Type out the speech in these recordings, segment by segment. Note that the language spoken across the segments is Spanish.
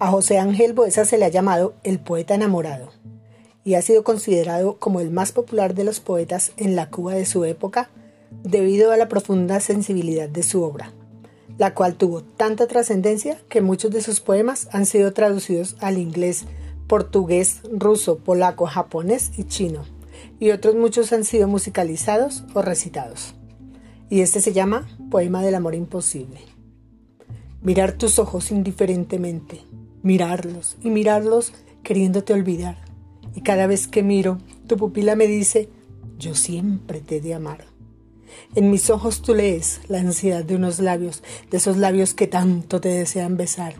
A José Ángel Boesa se le ha llamado el poeta enamorado y ha sido considerado como el más popular de los poetas en la Cuba de su época debido a la profunda sensibilidad de su obra, la cual tuvo tanta trascendencia que muchos de sus poemas han sido traducidos al inglés, portugués, ruso, polaco, japonés y chino, y otros muchos han sido musicalizados o recitados. Y este se llama Poema del Amor Imposible. Mirar tus ojos indiferentemente, mirarlos y mirarlos queriéndote olvidar. Y cada vez que miro, tu pupila me dice, yo siempre te he de amar. En mis ojos tú lees la ansiedad de unos labios, de esos labios que tanto te desean besar,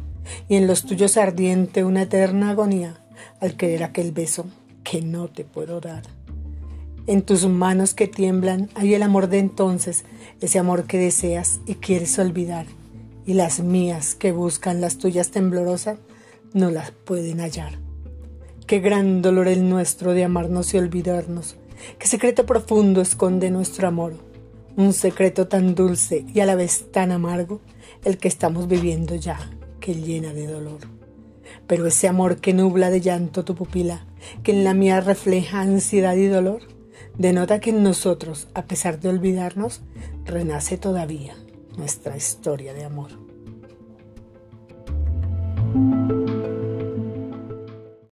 y en los tuyos ardiente una eterna agonía al querer aquel beso que no te puedo dar. En tus manos que tiemblan hay el amor de entonces, ese amor que deseas y quieres olvidar, y las mías que buscan las tuyas temblorosas no las pueden hallar. Qué gran dolor el nuestro de amarnos y olvidarnos. Qué secreto profundo esconde nuestro amor. Un secreto tan dulce y a la vez tan amargo, el que estamos viviendo ya, que llena de dolor. Pero ese amor que nubla de llanto tu pupila, que en la mía refleja ansiedad y dolor, denota que en nosotros, a pesar de olvidarnos, renace todavía nuestra historia de amor.